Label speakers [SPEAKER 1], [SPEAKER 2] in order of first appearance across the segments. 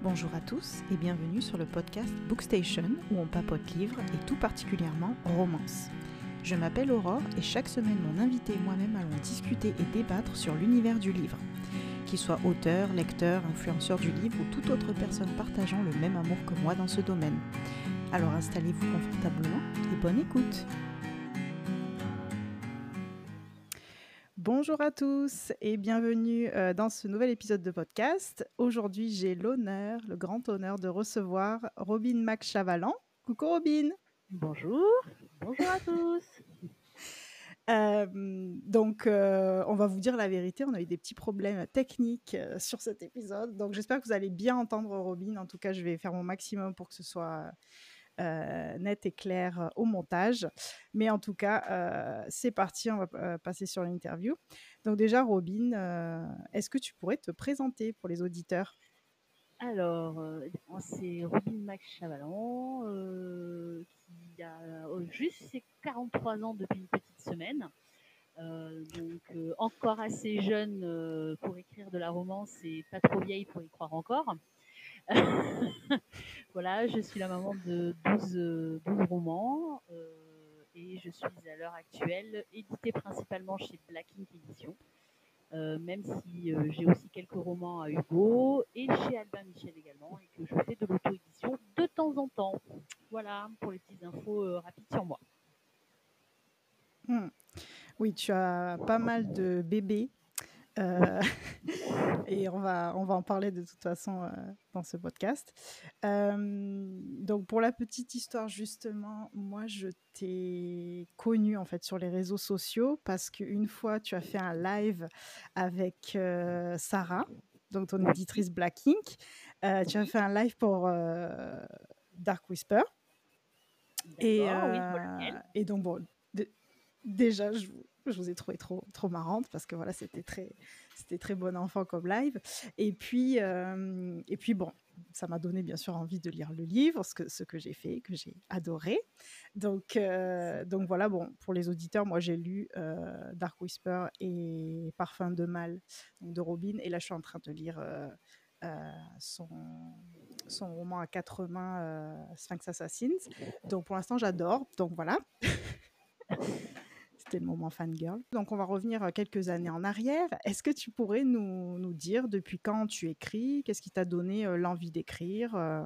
[SPEAKER 1] Bonjour à tous et bienvenue sur le podcast Bookstation où on papote livres et tout particulièrement romance. Je m'appelle Aurore et chaque semaine mon invité et moi-même allons discuter et débattre sur l'univers du livre. Qu'il soit auteur, lecteur, influenceur du livre ou toute autre personne partageant le même amour que moi dans ce domaine. Alors installez-vous confortablement et bonne écoute. Bonjour à tous et bienvenue euh, dans ce nouvel épisode de podcast. Aujourd'hui, j'ai l'honneur, le grand honneur de recevoir Robin McChavalan. Coucou Robin.
[SPEAKER 2] Bonjour. Bonjour à tous.
[SPEAKER 1] Euh, donc, euh, on va vous dire la vérité, on a eu des petits problèmes techniques sur cet épisode. Donc, j'espère que vous allez bien entendre Robin. En tout cas, je vais faire mon maximum pour que ce soit euh, net et clair euh, au montage. Mais en tout cas, euh, c'est parti, on va passer sur l'interview. Donc déjà, Robin, est-ce que tu pourrais te présenter pour les auditeurs?
[SPEAKER 2] Alors, c'est Robin McChavalan, qui a juste ses 43 ans depuis une petite semaine. donc, encore assez jeune pour écrire de la romance et pas trop vieille pour y croire encore. voilà, je suis la maman de 12, 12 romans euh, et je suis à l'heure actuelle éditée principalement chez Black Ink Edition. Euh, même si euh, j'ai aussi quelques romans à Hugo et chez Albin Michel également, et que je fais de l'auto-édition de temps en temps. Voilà pour les petites infos rapides sur moi.
[SPEAKER 1] Hmm. Oui, tu as pas mal de bébés euh, et on va, on va en parler de toute façon euh, dans ce podcast. Euh, donc pour la petite histoire justement, moi je t'ai connu en fait sur les réseaux sociaux parce qu'une fois tu as fait un live avec Sarah, donc ton éditrice Black Ink. tu as fait un live pour Dark Whisper. Et, et donc bon, déjà je je vous ai trouvé trop, trop marrante parce que voilà, c'était très, c'était très bon enfant comme live. Et puis, euh, et puis bon, ça m'a donné bien sûr envie de lire le livre, ce que, ce que j'ai fait, que j'ai adoré. Donc, euh, donc voilà, bon, pour les auditeurs, moi j'ai lu euh, Dark Whisper et Parfum de Mal de Robin, et là je suis en train de lire son, son roman à quatre mains, Sphinx Assassins. Donc pour l'instant j'adore, donc voilà. C'était le moment fangirl. Donc, on va revenir euh, quelques années en arrière. Est-ce que tu pourrais nous, nous, dire depuis quand tu écris? Qu'est-ce qui t'a donné euh, l'envie d'écrire euh,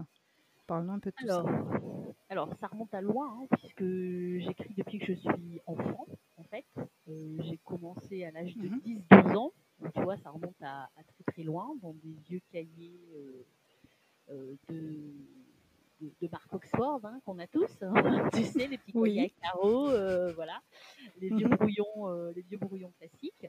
[SPEAKER 1] Parle-nous un peu de tout
[SPEAKER 2] alors, ça. Alors, ça remonte à loin, hein, puisque j'écris depuis que je suis enfant, en fait. J'ai commencé à l'âge de 10-12 mhm. ans. Donc, tu vois, ça remonte à, à, très très loin, dans des vieux cahiers de de, Marc Oxford hein, qu'on a tous, hein. tu sais, les petits oui. à carreaux, euh, voilà, les vieux brouillons, euh, les vieux brouillons classiques.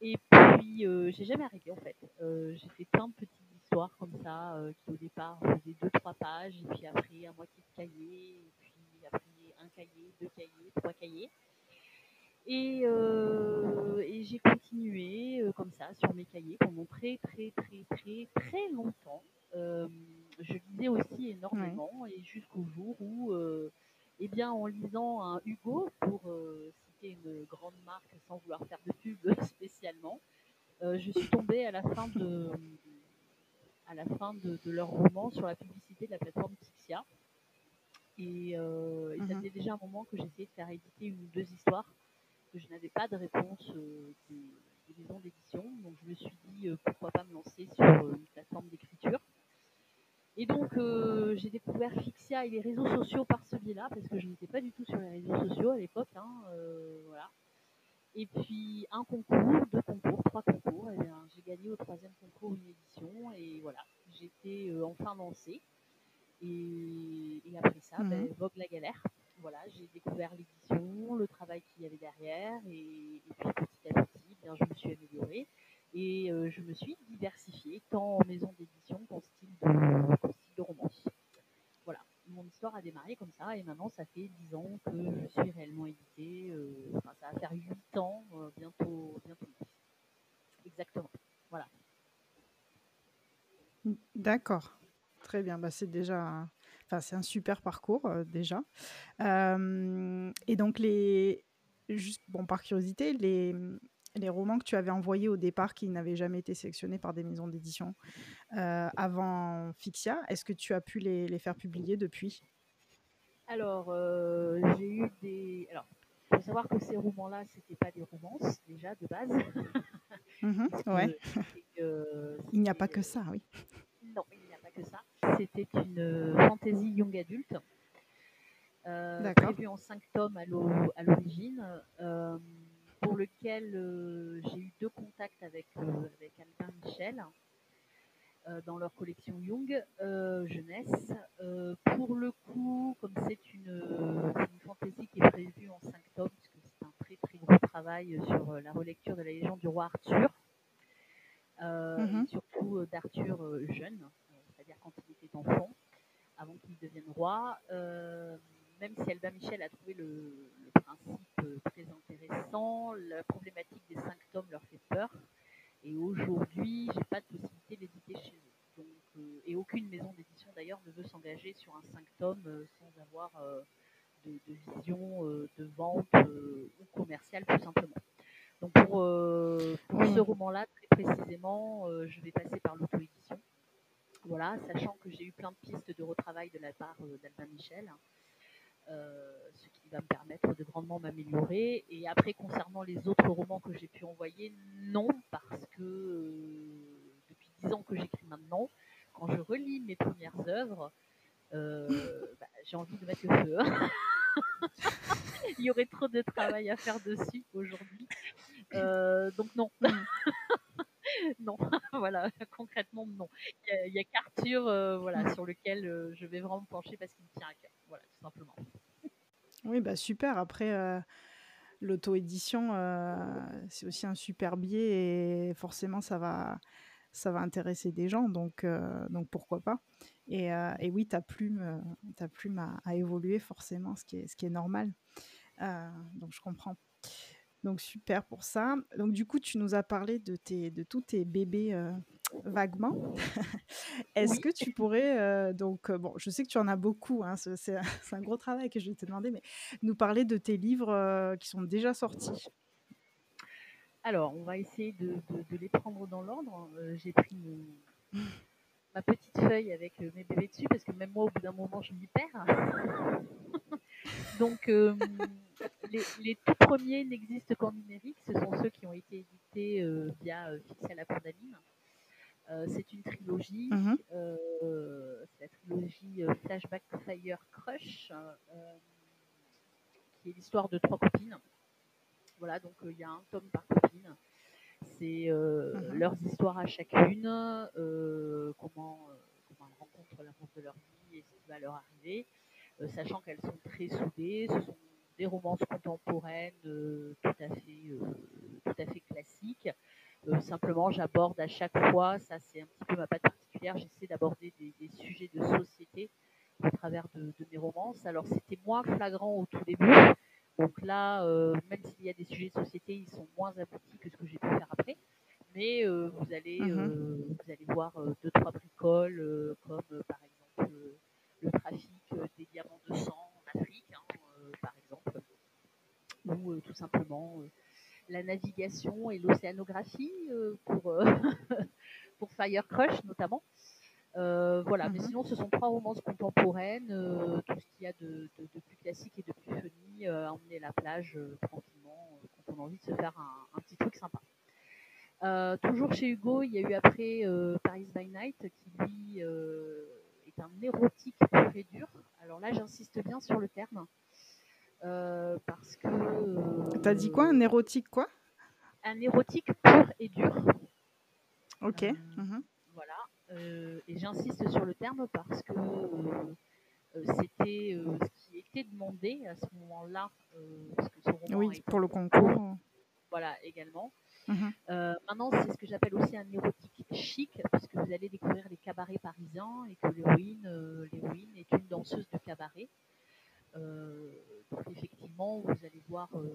[SPEAKER 2] Et puis, euh, j'ai jamais arrêté en fait. j'ai fait plein de petites histoires comme ça, qui au départ faisaient deux, trois pages, et puis après un moitié de cahier, et puis après un cahier, deux cahiers, trois cahiers. Et, et j'ai continué comme ça sur mes cahiers pendant très, très, très, très, très longtemps je lisais aussi énormément et jusqu'au jour où, euh, eh bien, en lisant un Hugo, pour euh, citer une grande marque sans vouloir faire de pub spécialement, euh, je suis tombée à la fin de, à la fin de, leur roman sur la publicité de la plateforme Pixia. Et, ça mhm. faisait déjà un moment que j'essayais de faire éditer une ou deux histoires, que je n'avais pas de réponse des, des maisons d'édition. Donc je me suis dit pourquoi pas me lancer sur une plateforme d'écriture. Et donc, euh, j'ai découvert Fixia et les réseaux sociaux par ce biais-là, parce que je n'étais pas du tout sur les réseaux sociaux à l'époque. Hein, euh, voilà. Et puis, un concours, deux concours, trois concours. Et eh bien, j'ai gagné au troisième concours une édition. Et voilà, j'étais euh, enfin lancée. Et, après ça, ben, mhm. vogue la galère. Voilà, j'ai découvert l'édition, le travail qu'il y avait derrière. Et, puis, petit à petit, bien, je me suis améliorée. Et je me suis diversifiée, tant en maison d'édition qu'en style de, de romance. Voilà, mon histoire a démarré comme ça et maintenant ça fait 10 ans que je suis réellement éditée. Euh, enfin, ça va faire 8 ans, euh, bientôt, bientôt Exactement. Voilà.
[SPEAKER 1] D'accord. Très bien. Bah, c'est déjà. Enfin, c'est un super parcours euh, déjà. et donc, les... juste bon, par curiosité, les, les romans que tu avais envoyés au départ qui n'avaient jamais été sélectionnés par des maisons d'édition avant Fixia. Est-ce que tu as pu les, les faire publier depuis?
[SPEAKER 2] Alors, j'ai eu des. Alors, il faut savoir que ces romans-là, c'était pas des romances déjà de base.
[SPEAKER 1] Mmh ouais. il n'y a pas que ça, oui.
[SPEAKER 2] Non, il que ça. C'était une fantasy young adulte. Euh, prévu en cinq tomes à l'origine, euh, pour lequel euh, j'ai eu deux contacts avec, avec Albin Michel dans leur collection Young jeunesse. pour le coup, comme c'est une, une fantaisie qui est prévue en cinq tomes, puisque c'est un très très gros travail sur la relecture de la légende du roi Arthur, et surtout d'Arthur jeune, c'est-à-dire quand il était enfant, avant qu'il devienne roi même si Albin Michel a trouvé le, principe euh, très intéressant, la problématique des cinq tomes leur fait peur. Et aujourd'hui, j'ai pas de possibilité d'éditer chez eux. Euh, et aucune maison d'édition d'ailleurs ne veut s'engager sur un cinq tomes euh, sans avoir de, vision de vente ou commerciale tout simplement. Donc pour, ce roman-là, très précisément, je vais passer par l'auto-édition. Voilà, sachant que j'ai eu plein de pistes de retravail de la part d'Albin Michel. Euh, ce qui va me permettre de grandement m'améliorer. Et après, concernant les autres romans que j'ai pu envoyer, non, parce que euh, depuis dix ans que j'écris maintenant, quand je relis mes premières œuvres, euh, bah, j'ai envie de mettre le feu. Il y aurait trop de travail à faire dessus aujourd'hui. donc non. non, voilà, concrètement non. Il y a, qu'Arthur voilà, sur lequel je vais vraiment me pencher parce qu'il me tient à cœur. Voilà, tout simplement.
[SPEAKER 1] Oui, bah super. Après, euh, l'auto-édition, euh, c'est aussi un super biais et forcément, ça va, ça va intéresser des gens, donc, euh, donc pourquoi pas. Et, et oui, ta plume, ta plume a, a, évolué forcément, ce qui est, ce qui est normal. donc je comprends. Donc super pour ça. Donc du coup, tu nous as parlé de, tes, de tous tes bébés euh, vaguement. Est-ce que tu pourrais, euh, donc euh, bon, je sais que tu en as beaucoup, hein, c'est un gros travail que je vais te demander, mais nous parler de tes livres qui sont déjà sortis.
[SPEAKER 2] Alors, on va essayer de, de, les prendre dans l'ordre. J'ai pris ma petite feuille avec mes bébés dessus parce que même moi, au bout d'un moment, je m'y perds. donc les, tout premiers n'existent qu'en numérique. Ce sont ceux qui ont été édités euh, via euh, Fixia la Condamine. Euh, c'est une trilogie. Mhm. c'est la trilogie Flashback Fire Crush, qui est l'histoire de trois copines. Voilà, donc il y a un tome par copine. C'est mhm. leurs histoires à chacune, comment, comment elles rencontrent l'amour de leur vie et ce qui va leur arriver, sachant qu'elles sont très soudées. Ce sont des romances contemporaines euh, tout, à fait, euh, tout à fait classiques. Euh, simplement, j'aborde à chaque fois, ça c'est un petit peu ma patte particulière, j'essaie d'aborder des, sujets de société au travers de, mes romances. Alors c'était moins flagrant au tout début, donc là, même s'il y a des sujets de société, ils sont moins aboutis que ce que j'ai pu faire après. Mais vous, allez, mmh vous allez voir deux, trois bricoles, comme par exemple le trafic des diamants de sang ou euh, tout simplement euh, la navigation et l'océanographie euh, pour, pour Fire Crush notamment. voilà, mais mhm. sinon ce sont trois romances contemporaines, tout ce qu'il y a de, plus classique et de plus funny, à emmener la plage tranquillement quand on a envie de se faire un, petit truc sympa. toujours chez Hugo, il y a eu après Paris by Night qui lui est un érotique pur et dur. Alors là, j'insiste bien sur le terme. Euh, parce que. Euh,
[SPEAKER 1] T'as dit quoi? Un érotique quoi?
[SPEAKER 2] Un érotique pur et dur.
[SPEAKER 1] Ok.
[SPEAKER 2] Euh, mhm. Voilà. et j'insiste sur le terme parce que c'était ce qui était demandé à ce moment-là.
[SPEAKER 1] oui, pour le concours.
[SPEAKER 2] Voilà, également. Mhm. maintenant, c'est ce que j'appelle aussi un érotique chic, puisque vous allez découvrir les cabarets parisiens et que l'héroïne, est une danseuse de cabaret. Euh, donc effectivement, vous allez, voir, euh,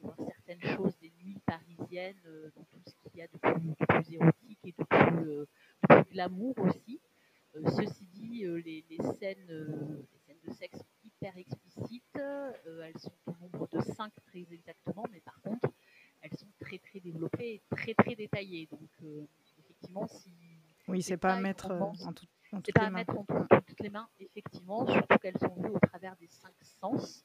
[SPEAKER 2] voir certaines choses des nuits parisiennes, euh, dans tout ce qu'il y a de plus, érotique et de plus, glamour aussi. Ceci dit, les, scènes, les scènes de sexe sont hyper explicites. elles sont au nombre de 5 très exactement, mais par contre, elles sont très très développé et très très détaillé. Donc effectivement, si
[SPEAKER 1] oui, c'est pas à mettre en tout,
[SPEAKER 2] c'est pas à mettre entre toutes les mains, effectivement, surtout qu'elles sont vues au travers des cinq sens.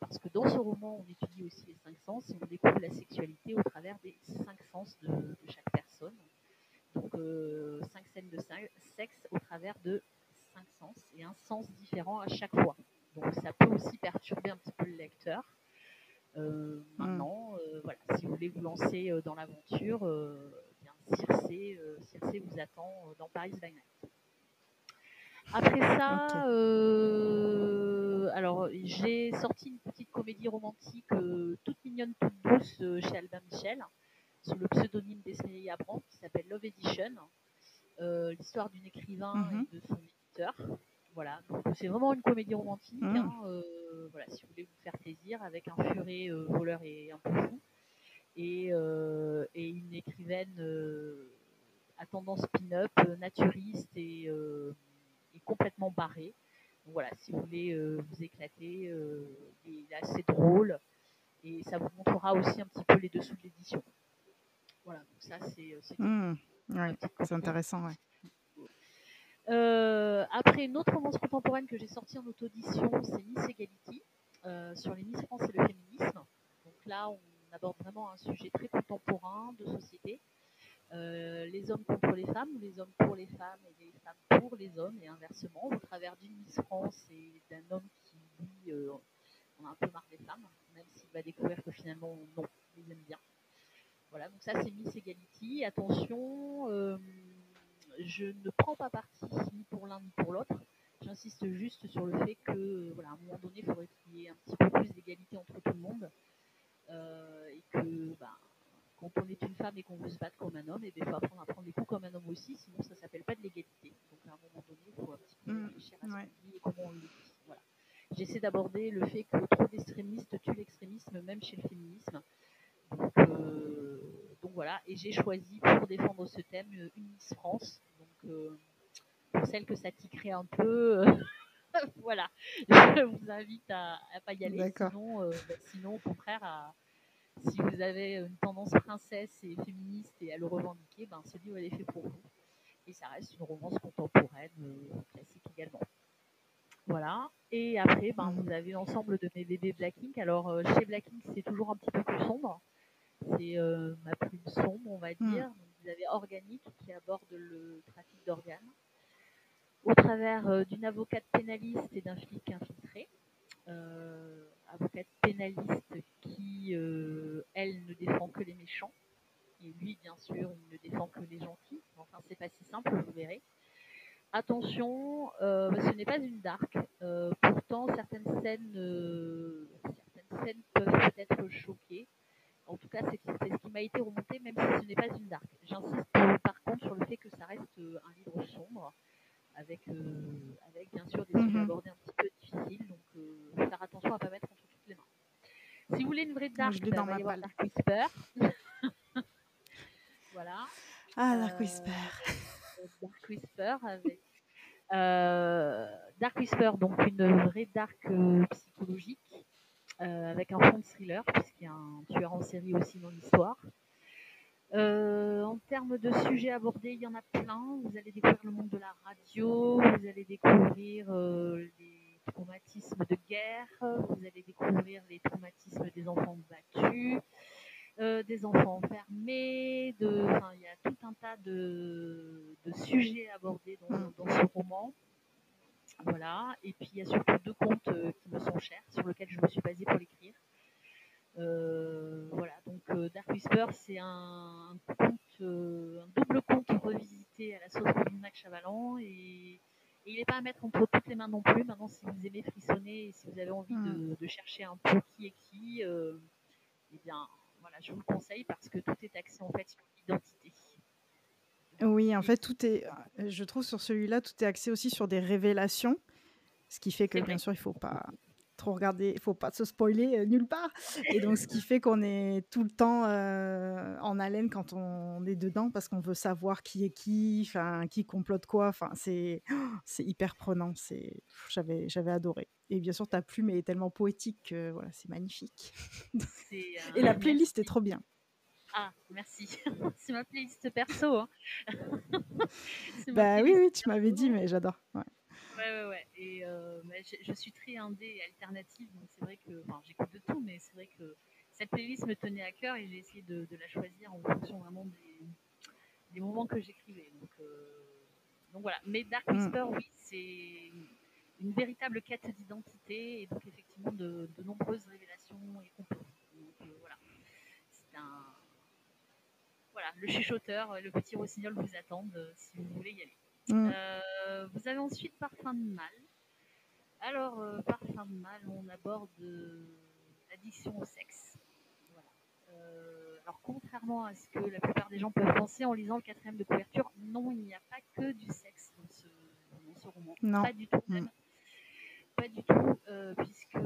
[SPEAKER 2] Parce que dans ce roman, on étudie aussi les cinq sens et on découvre la sexualité au travers des cinq sens de, chaque personne. Donc, euh, cinq scènes de sexe au travers de cinq sens et un sens différent à chaque fois. Donc, ça peut aussi perturber un petit peu le lecteur. Euh, hmm. maintenant, euh, voilà, si vous voulez vous lancer dans l'aventure, bien Circé, Circé vous attend dans Paris by Night. Après ça, euh, alors j'ai sorti une petite comédie romantique euh, toute mignonne, toute douce euh, chez Albin Michel, sous le pseudonyme d'Esmélie Abram, qui s'appelle Love Edition. L'histoire écrivain
[SPEAKER 1] mhm.
[SPEAKER 2] et de son éditeur. Voilà, donc c'est vraiment une comédie romantique. Mhm. Hein, voilà, si vous voulez vous faire plaisir, avec un furet voleur et un peu fou, et, et une écrivaine à tendance pin-up, naturiste et complètement barré. voilà, si vous voulez euh, vous éclater, euh, il est assez drôle et ça vous montrera aussi un petit peu les dessous de l'édition. Voilà, donc ça c'est
[SPEAKER 1] mmh, intéressant.
[SPEAKER 2] Euh, après, une autre romance contemporaine que j'ai sortie en auto-édition, c'est Miss Equality, sur les Miss France et le féminisme. Donc là, on aborde vraiment un sujet très contemporain de société. Euh, les hommes contre les femmes ou les hommes pour les femmes et les femmes pour les hommes et inversement au travers d'une Miss France et d'un homme qui lui euh, on a un peu marre des femmes même s'il va découvrir que finalement non il les aime bien voilà donc ça c'est Miss Equality attention euh, je ne prends pas parti ni pour l'un ni pour l'autre j'insiste juste sur le fait que voilà à un moment donné il faudrait qu'il y ait un petit peu plus d'égalité entre tout le monde et que bah, quand on est une femme et qu'on veut se battre comme un homme, il faut apprendre à prendre les coups comme un homme aussi, sinon ça s'appelle pas de l'égalité. Donc à un moment donné, il faut un petit peu mmh, réfléchir à ce qu'on dit et comment on le dit. Voilà. J'essaie d'aborder le fait que trop d'extrémistes tuent l'extrémisme, même chez le féminisme. Donc, euh, voilà, et j'ai choisi pour défendre ce thème une Miss France. Donc euh, pour celle que ça tiquerait un peu. Euh, voilà, je vous invite à ne pas y aller, sinon, bah, sinon au contraire à, si vous avez une tendance princesse et féministe et à le revendiquer, ben, ce livre est fait pour vous. Et ça reste une romance contemporaine euh, classique également. Voilà. Et après, ben, vous avez l'ensemble de mes bébés Blackink. Alors, euh, chez Blackink, c'est toujours un petit peu plus sombre. C'est euh, ma plume sombre, on va hmm. dire. vous avez Organique qui aborde le trafic d'organes au travers d'une avocate pénaliste et d'un flic infiltré. avocate pénaliste qui, euh, elle, ne défend que les méchants. Et lui, bien sûr, il ne défend que les gentils. Enfin, c'est pas si simple, vous verrez. Attention, euh, ce n'est pas une dark. Euh, pourtant, certaines scènes, certaines scènes peuvent peut-être choquer. En tout cas, c'est ce qui m'a été remonté, même si ce n'est pas une dark. J'insiste par contre sur le fait que ça reste un livre sombre, avec, avec bien sûr des sujets mhm. abordés un petit peu difficiles. Donc, faire attention à ne pas mettre si vous voulez une vraie dark, il va y avoir Dark Whisper. voilà.
[SPEAKER 1] Ah, Dark euh, Whisper.
[SPEAKER 2] Dark Whisper avec. Euh, Dark Whisper, donc une vraie dark euh, psychologique, avec un fond de thriller, puisqu'il y a un tueur en série aussi dans l'histoire. en termes de sujets abordés, il y en a plein. Vous allez découvrir le monde de la radio, vous allez découvrir les traumatismes de guerre, vous allez découvrir les traumatismes des enfants battus, euh, des enfants enfermés, de, il y a tout un tas de, sujets abordés dans, ce roman. Voilà, et puis il y a surtout deux contes euh, qui me sont chers, sur lesquels je me suis basée pour l'écrire. Euh, voilà, donc Dark Whisper, c'est un, un double conte revisité à la sauce de Mac Chavalan et et il n'est pas à mettre entre toutes les mains non plus. Maintenant, si vous aimez frissonner et si vous avez envie de, hmm. chercher un peu qui est qui, euh, eh bien, voilà, je vous le conseille parce que tout est axé en fait sur l'identité.
[SPEAKER 1] Oui, en fait, tout est, je trouve sur celui-là, tout est axé aussi sur des révélations, ce qui fait que bien sûr, il ne faut pas trop regarder, il faut pas se spoiler euh, nulle part. Et donc, ce qui fait qu'on est tout le temps euh, en haleine quand on est dedans parce qu'on veut savoir qui est qui, enfin, qui complote quoi. Enfin, c'est c'est hyper prenant. C'est j'avais j'avais adoré. Et bien sûr, ta plume est tellement poétique que voilà, c'est magnifique. Et la playlist est trop bien.
[SPEAKER 2] Ah, merci. c'est ma playlist perso. Hein.
[SPEAKER 1] bah oui, oui, tu m'avais dit, mais j'adore. Ouais.
[SPEAKER 2] Ouais, ouais, Et euh, je, suis très indé et alternative, donc c'est vrai que. Enfin, j'écoute de tout, mais c'est vrai que cette playlist me tenait à cœur et j'ai essayé de, la choisir en fonction vraiment des, moments que j'écrivais. Donc, euh, donc voilà. Mais Dark mm. Whisper, oui, c'est une véritable quête d'identité et donc effectivement de, nombreuses révélations et complots. Donc euh, voilà. C'est un. Voilà, le chuchoteur, le petit rossignol vous attendent si vous voulez y aller. Mm. Euh, vous avez ensuite Parfum de mal. Alors, euh, Parfum de mal, on aborde euh, l'addiction au sexe. alors, contrairement à ce que la plupart des gens peuvent penser en lisant le quatrième de couverture, non, il n'y a pas que du sexe dans ce, roman.
[SPEAKER 1] Non.
[SPEAKER 2] Pas du tout. Mm. Pas du tout, puisque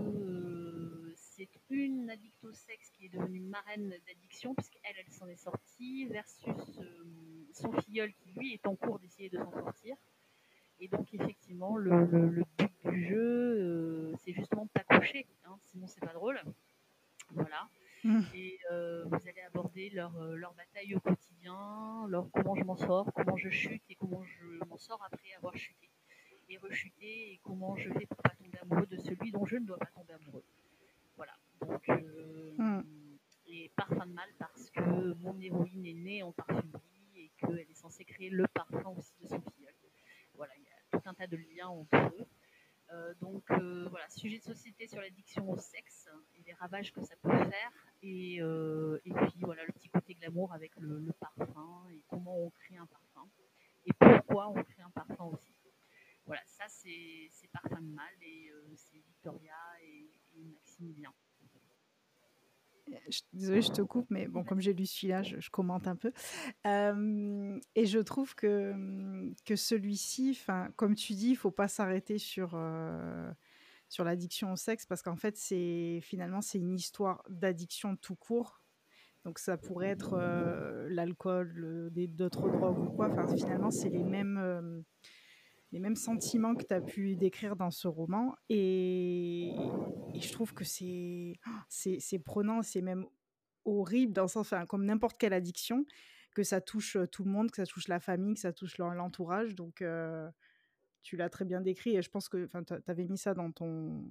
[SPEAKER 2] c'est une addict au sexe qui est devenue marraine d'addiction, puisqu'elle, elle, s'en est sortie, versus son filleul qui, lui, est en cours d'essayer de s'en sortir. Et donc, effectivement, le, but du jeu, euh, c'est justement de pas coucher, hein, sinon c'est pas drôle. Voilà. Mmh. Et euh, vous allez aborder leur, euh, leur, bataille au quotidien, leur comment je m'en sors, comment je chute et comment je m'en sors après avoir chuté et rechuté et comment je fais pour pas tomber amoureux de celui dont je ne dois pas tomber amoureux. Voilà. Donc, mmh. et parfum de mal parce que mon héroïne est née en parfumerie et qu'elle est censée créer le parfum aussi de son filleul. Voilà, il y a tout un tas de liens entre eux. Euh, donc euh, voilà, sujet de société sur l'addiction au sexe et les ravages que ça peut faire. Et, euh, et puis voilà, le petit côté glamour avec le, parfum et comment on crée un parfum. Et pourquoi on crée un parfum aussi. Voilà, ça c'est Parfum de Mal et c'est Victoria Maximilien.
[SPEAKER 1] Désolée, je te coupe, mais bon, comme j'ai lu celui-là, je, commente un peu. et je trouve que, que celui-ci, comme tu dis, il faut pas s'arrêter sur, sur l'addiction au sexe parce qu'en fait, c'est finalement, c'est une histoire d'addiction tout court. Donc ça pourrait être l'alcool, d'autres drogues ou quoi. Enfin, finalement, c'est les mêmes les mêmes sentiments que tu as pu décrire dans ce roman. Et, je trouve que c'est, c'est, prenant, c'est même horrible, dans le sens, enfin, comme n'importe quelle addiction, que ça touche euh, tout le monde, que ça touche la famille, que ça touche l'entourage. Donc, euh, tu l'as très bien décrit. Et je pense que tu avais mis ça dans ton,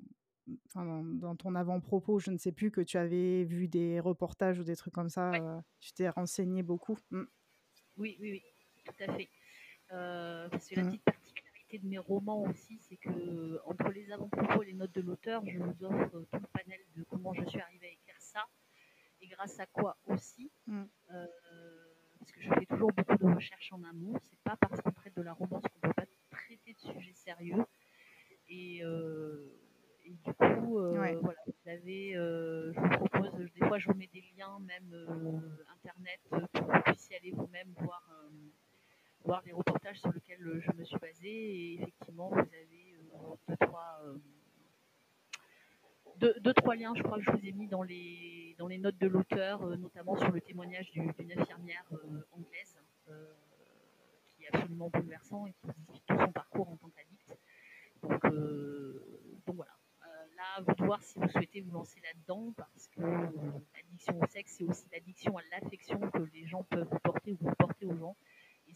[SPEAKER 1] dans, ton avant-propos, je ne sais plus, que tu avais vu des reportages ou des trucs comme ça. Euh, tu t'es renseigné beaucoup.
[SPEAKER 2] Mmh. Oui, oui, oui, tout à fait. parce que la mmh. petite de mes romans aussi, c'est que entre les avant-propos et les notes de l'auteur, je vous offre tout le panel de comment je suis arrivée à écrire ça, et grâce à quoi aussi. Mm. Euh, parce que je fais toujours beaucoup de recherches en amont. C'est pas parce qu'on traite de la romance qu'on peut pas traiter de sujets sérieux. Et, euh, du coup, euh, voilà, vous avez, je vous propose, des fois je vous mets des liens, même internet, pour que vous puissiez aller vous-même voir voir les reportages sur lesquels euh, je me suis basée. Et effectivement, vous avez euh, deux, trois, euh, deux, trois liens, je crois que je vous ai mis dans les, dans les notes de l'auteur, notamment sur le témoignage d'une infirmière anglaise qui est absolument bouleversant et qui explique tout son parcours en tant qu'addict. Donc, donc voilà. là, vous de voir si vous souhaitez vous lancer là-dedans, parce que l'addiction au sexe, c'est aussi l'addiction à l'affection que les gens peuvent vous porter ou vous porter aux gens.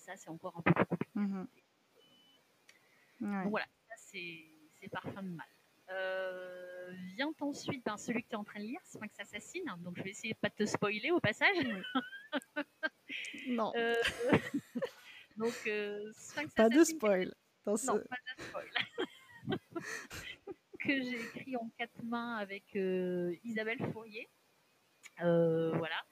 [SPEAKER 2] Ça, c'est encore un peu plus compliqué. Mhm. Donc voilà, ça c'est parfum de mal. Euh, vient ensuite ben, celui que tu es en train de lire, Sphinx Assassine. Donc je vais essayer de pas te spoiler au passage.
[SPEAKER 1] non.
[SPEAKER 2] Euh, donc euh, Sphinx
[SPEAKER 1] pas De spoil
[SPEAKER 2] Non, pas de spoil. que j'ai écrit en quatre mains avec Isabelle Fourier. voilà.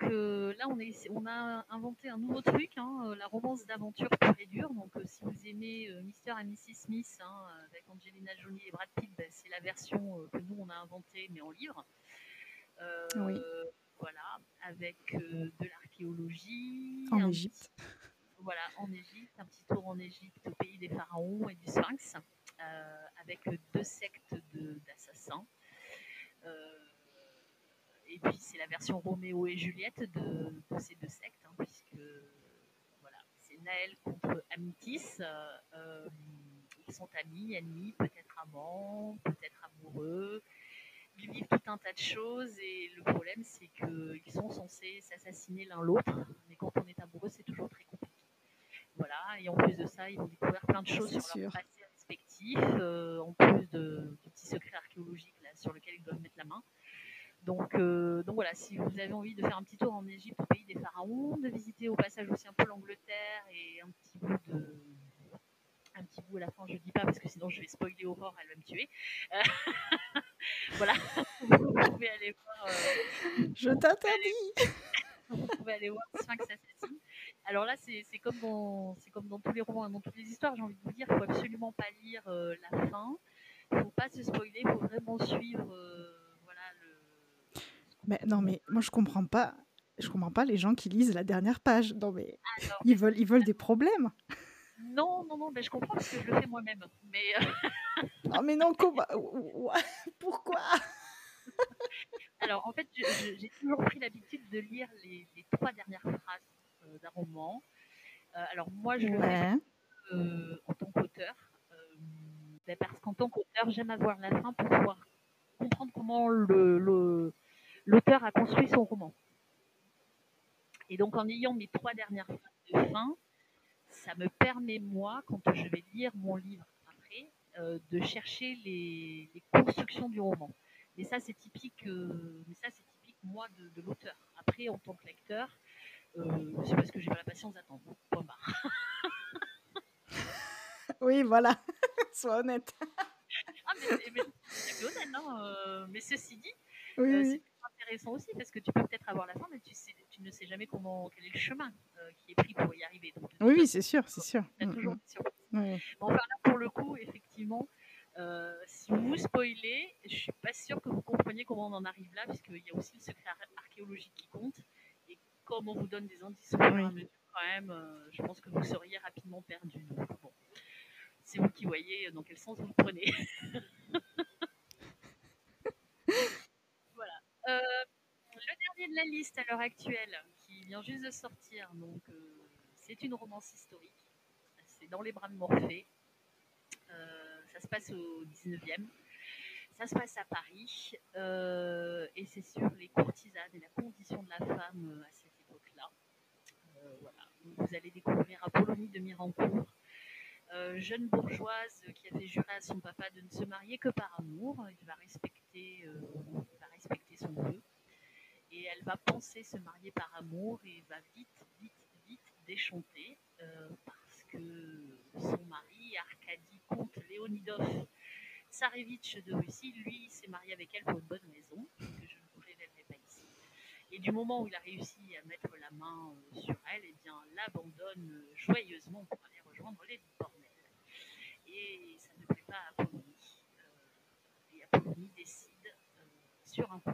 [SPEAKER 2] Mhm là, on, est, on, a inventé un nouveau truc, hein, euh, la romance d'aventure pure et dure. Donc, euh, si vous aimez euh, Mr. et Mrs. Smith hein, avec Angelina Jolie et Brad Pitt, ben, c'est la version que nous on a inventée, mais en livre.
[SPEAKER 1] oui.
[SPEAKER 2] Voilà, avec de l'archéologie.
[SPEAKER 1] En Égypte.
[SPEAKER 2] Voilà, en Égypte, un petit tour en Égypte, au pays des pharaons et du Sphinx, avec deux sectes d'assassins et puis c'est la version Roméo et Juliette de, ces deux sectes, hein, puisque voilà, c'est Naël contre Amitis. Euh, ils sont amis, ennemis, peut-être amants, peut-être amoureux. ils vivent tout un tas de choses et le problème c'est qu'ils sont censés s'assassiner l'un l'autre, mais quand on est amoureux c'est toujours très compliqué. Voilà, et en plus de ça, ils vont découvrir plein de choses sur leur passé respectif, euh, en plus de, petits secrets archéologiques là, sur lesquels ils doivent mettre la main. Donc, euh, donc voilà, si vous avez envie de faire un petit tour en Égypte, au pays des pharaons, de visiter au passage aussi un peu l'Angleterre et un petit bout de, un petit bout à la fin, je dis pas parce que sinon je vais spoiler Aurore, elle va me tuer. Euh, voilà, vous pouvez aller voir.
[SPEAKER 1] Euh, je t'interdis.
[SPEAKER 2] Vous pouvez aller voir Sphinx Assassine. Alors là, c'est comme, dans, comme dans tous les romans, dans toutes les histoires, j'ai envie de vous dire, il faut absolument pas lire euh, la fin. Il faut pas se spoiler, il faut vraiment suivre.
[SPEAKER 1] Mais non, mais moi je comprends pas. Je comprends pas les gens qui lisent la dernière page. Non mais ah, ils veulent, ils veulent des problèmes.
[SPEAKER 2] Non, non, non, mais je comprends parce que je le fais moi-même. Mais
[SPEAKER 1] oh, mais non, comment Pourquoi?
[SPEAKER 2] Alors, en fait, j'ai toujours pris l'habitude de lire les, trois dernières phrases euh, d'un roman. Euh, alors, moi, je le fais euh, en tant qu'auteur. Parce qu'en tant qu'auteur, j'aime avoir la fin pour pouvoir comprendre comment le, a construit son roman. Et donc, en ayant mes trois dernières phrases de fin, ça me permet, moi, quand je vais lire mon livre après, euh, de chercher les, constructions du roman. Mais ça, c'est typique, euh, mais ça, c'est typique, moi, de, l'auteur. Après, en tant que lecteur, euh, c'est parce que j'ai pas la patience d'attendre. Point barre.
[SPEAKER 1] oui, voilà. Sois honnête.
[SPEAKER 2] ah, mais, mais, mais honnête, non euh, Mais ceci dit, oui, intéressant aussi parce que tu peux peut-être avoir la fin, mais tu, sais, tu ne sais jamais comment, quel est le chemin euh, qui est pris pour y arriver. Donc,
[SPEAKER 1] oui, oui c'est sûr, c'est sûr.
[SPEAKER 2] Il y a toujours mm, mm. Bon, là, pour le coup, effectivement, euh, si vous spoilez, je suis pas sûre que vous compreniez comment on en arrive là, puisqu'il y a aussi le secret archéologique qui compte. Et comme on vous donne des indices quand même, euh, je pense que vous seriez rapidement perdu. bon, c'est vous qui voyez dans quel sens vous le prenez. Euh, le dernier de la liste à l'heure actuelle, qui vient juste de sortir, donc euh, c'est une romance historique. C'est dans les bras de Morphée. Euh, ça se passe au 19e. Ça se passe à Paris. et c'est sur les courtisanes et la condition de la femme à cette époque-là. vous allez découvrir Apollonie de Mirancourt. jeune bourgeoise qui avait juré à son papa de ne se marier que par amour. Il va respecter, son vœu. Et elle va penser se marier par amour et va vite, vite, vite déchanter euh, parce que son mari, Arkady comte Léonidov Tsarevitch de Russie, lui, s'est marié avec elle pour une bonne raison, que je ne vous révélerai pas ici. Et du moment où il a réussi à mettre la main euh, sur elle, eh bien, l'abandonne euh, joyeusement pour aller rejoindre les bornels. Et ça ne plaît pas à Apollonie. et Apollonie décide sur un coup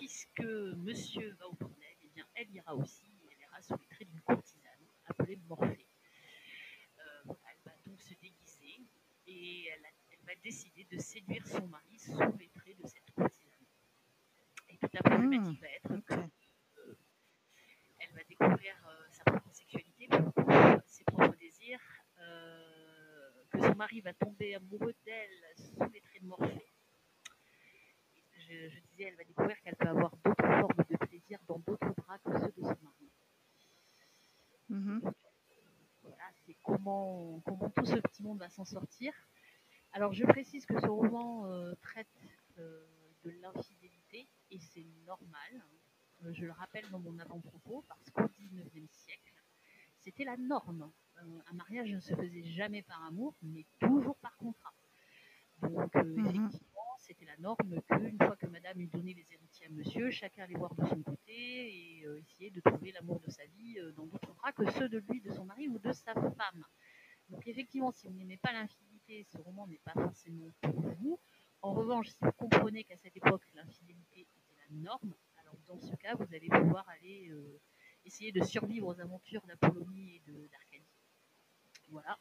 [SPEAKER 2] puisque monsieur va au bordel, eh bien, elle ira aussi, elle ira sous les traits d'une courtisane appelée Morphée. Euh, elle va donc se déguiser et elle, va décider de séduire son mari sous les traits de cette courtisane. Et toute la problématique mmh, va être que euh, elle va découvrir euh, sa propre sexualité, ses propres désirs, que son mari va tomber amoureux d'elle sous les traits de Morphée je, disais, elle va découvrir qu'elle peut avoir d'autres formes de plaisir dans d'autres bras que ceux de son mari. Mm-hmm. Voilà, c'est comment, comment tout ce petit monde va s'en sortir. Alors, je précise que ce roman euh, traite euh, de l'infidélité et c'est normal. Euh, je le rappelle dans mon avant-propos parce qu'au XIXe siècle, c'était la norme. un mariage ne se faisait jamais par amour, mais toujours par contrat. Donc, mm-hmm. effectivement, c'était la norme qu'une fois que madame eut donné les héritiers à monsieur, chacun allait voir de son côté et euh, essayer de trouver l'amour de sa vie euh, dans d'autres bras que ceux de lui, de son mari ou de sa femme. Donc effectivement, si vous n'aimez pas l'infidélité, ce roman n'est pas forcément pour vous. En revanche, si vous comprenez qu'à cette époque, l'infidélité était la norme, alors dans ce cas, vous allez pouvoir aller euh, essayer de survivre aux aventures d'Apollonie et d'Arcadie. Voilà.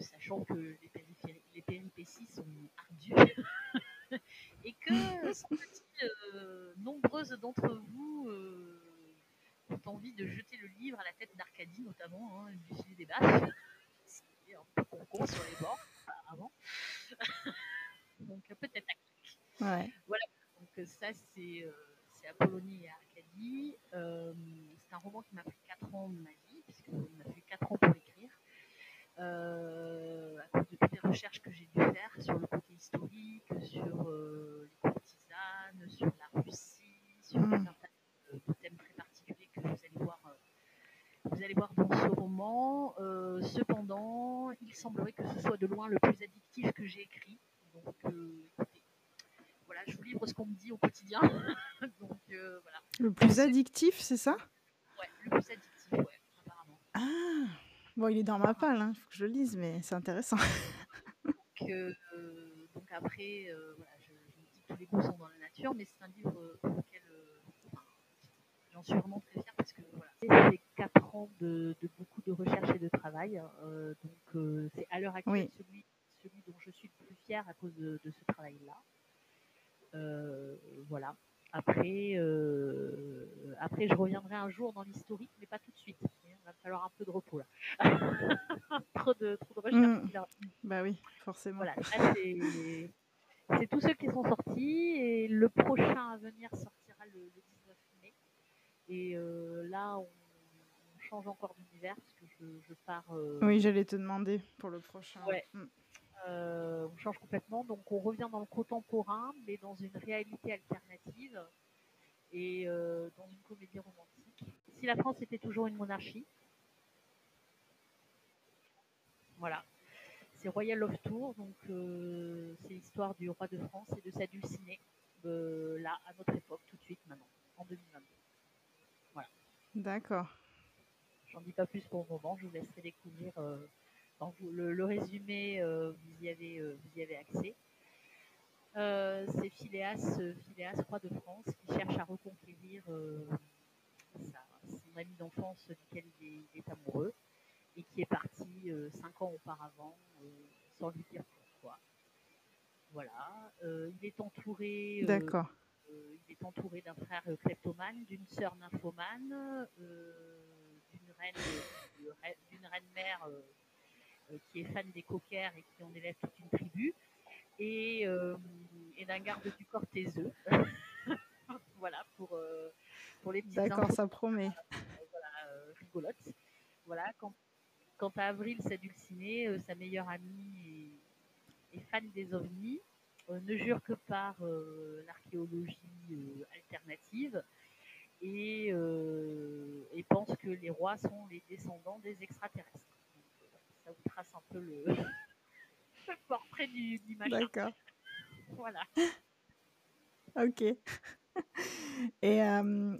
[SPEAKER 2] sachant que les, les péripéties sont ardues. et que, semble-t-il, euh, nombreuses d'entre vous euh, ont envie de jeter le livre à la tête d'Arcadie, notamment, hein, du des bâches. C'est un peu con sur les bords, apparemment. Donc, peut-être
[SPEAKER 1] ouais.
[SPEAKER 2] Voilà, c'est Apollonie et Arcadie. c'est un roman qui m'a pris 4 ans de ma vie, puisqu'il m'a pris 4 ans pour l'écrire. à cause de toutes les recherches que j'ai dû faire sur le côté historique, sur les courtisanes, sur la Russie, sur mmh. un de, thèmes très particuliers que vous allez voir, vous allez voir dans ce roman. cependant, il semblerait que ce soit de loin le plus addictif que j'ai écrit. Donc, écoutez, je vous livre ce qu'on me dit au quotidien. Donc, voilà.
[SPEAKER 1] Le plus addictif, c'est ça?
[SPEAKER 2] Ouais, le plus addictif, ouais, apparemment.
[SPEAKER 1] Ah Bon, il est dans ma palle, il hein. faut que je le lise, mais c'est intéressant.
[SPEAKER 2] donc, donc, après, voilà, je, je, me dis que tous les goûts sont dans la nature, mais c'est un livre pour lequel j'en suis vraiment très fière parce que voilà, c'est quatre ans de, de, beaucoup de recherche et de travail. Euh, donc euh, c'est à l'heure actuelle celui, celui, dont je suis le plus fière à cause de, de ce travail-là. Euh, voilà. Après, après, je reviendrai un jour dans l'historique, mais pas tout de suite. Il va falloir un peu de repos là. trop, de, trop de recherche.
[SPEAKER 1] Mmh. Bah oui, forcément.
[SPEAKER 2] Voilà, c'est tous ceux qui sont sortis et le prochain à venir sortira le, le et euh, là, on, change encore d'univers parce que je, je pars. Euh,
[SPEAKER 1] oui, j'allais te demander pour le prochain.
[SPEAKER 2] Ouais. Mm. Euh, on change complètement, donc on revient dans le contemporain, mais dans une réalité alternative et dans une comédie romantique. Si la France était toujours une monarchie, voilà. C'est Royal Love Tour, donc c'est l'histoire du roi de France et de sa dulcinée, là, à notre époque, tout de suite, maintenant, en 2022.
[SPEAKER 1] D'accord.
[SPEAKER 2] J'en dis pas plus pour le moment, je vous laisserai découvrir euh, le, résumé, euh, vous, y avez, euh, vous y avez accès. c'est Phileas, Phileas, roi de France, qui cherche à reconquérir son ami d'enfance duquel il est, amoureux et qui est parti cinq ans auparavant sans lui dire pourquoi. Voilà. il est entouré.
[SPEAKER 1] D'accord
[SPEAKER 2] il est entouré d'un frère kleptomane, d'une sœur nymphomane, euh, d'une reine, euh, d'une reine mère euh, qui est fan des coquers et qui en élève toute une tribu, et, d'un garde du corps taiseux. voilà pour pour les petits.
[SPEAKER 1] D'accord, ça promet.
[SPEAKER 2] voilà, rigolote. Voilà, quand, quant à Avril, sa dulcinée, sa meilleure amie est, est fan des ovnis. Euh, ne jure que par euh, l'archéologie euh, alternative et, et, pense que les rois sont les descendants des extraterrestres. Ça vous trace un peu le, portrait du, du
[SPEAKER 1] D'accord.
[SPEAKER 2] voilà.
[SPEAKER 1] Ok. Et,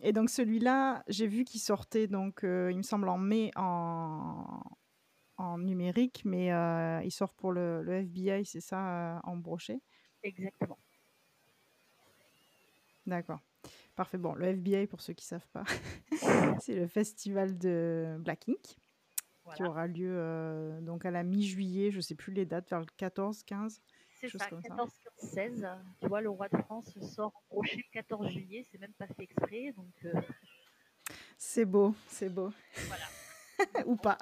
[SPEAKER 1] et, donc celui-là, j'ai vu qu'il sortait donc il me semble en mai en, en numérique, mais il sort pour le, le FBI, c'est ça, en brochet?
[SPEAKER 2] Exactement.
[SPEAKER 1] D'accord. Parfait. Bon, le FBI, pour ceux qui ne savent pas, c'est le festival de Black Ink qui aura lieu euh, donc à la mi-juillet, je ne sais plus les dates, vers le 14, 15
[SPEAKER 2] C'est ça, 14, 15, 16. Tu vois, le roi de France sort prochain le 14 juillet, c'est même pas fait exprès. Donc, euh,
[SPEAKER 1] C'est beau, c'est beau.
[SPEAKER 2] Voilà.
[SPEAKER 1] Ou pas.